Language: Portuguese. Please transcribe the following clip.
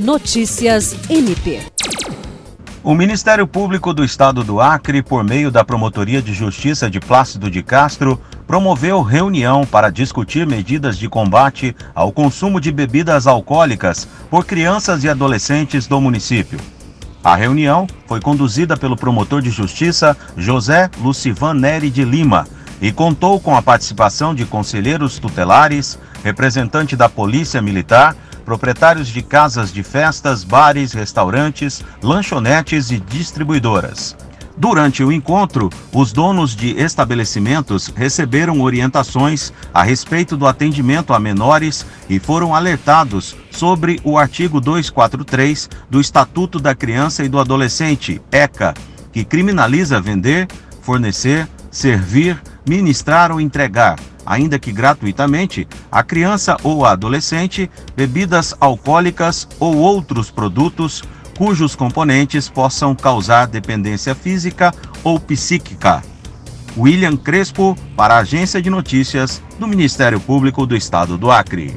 Notícias MP. O Ministério Público do Estado do Acre, por meio da Promotoria de Justiça de Plácido de Castro, promoveu reunião para discutir medidas de combate ao consumo de bebidas alcoólicas por crianças e adolescentes do município. A reunião foi conduzida pelo promotor de justiça José Lucivan Neri de Lima e contou com a participação de conselheiros tutelares, representante da Polícia Militar, proprietários de casas de festas, bares, restaurantes, lanchonetes e distribuidoras. Durante o encontro, os donos de estabelecimentos receberam orientações a respeito do atendimento a menores e foram alertados sobre o artigo 243 do Estatuto da Criança e do Adolescente, ECA, que criminaliza vender, fornecer, servir, ministrar ou entregar ainda que gratuitamente, a criança ou a adolescente bebidas alcoólicas ou outros produtos cujos componentes possam causar dependência física ou psíquica. William Crespo, para a Agência de Notícias do Ministério Público do Estado do Acre.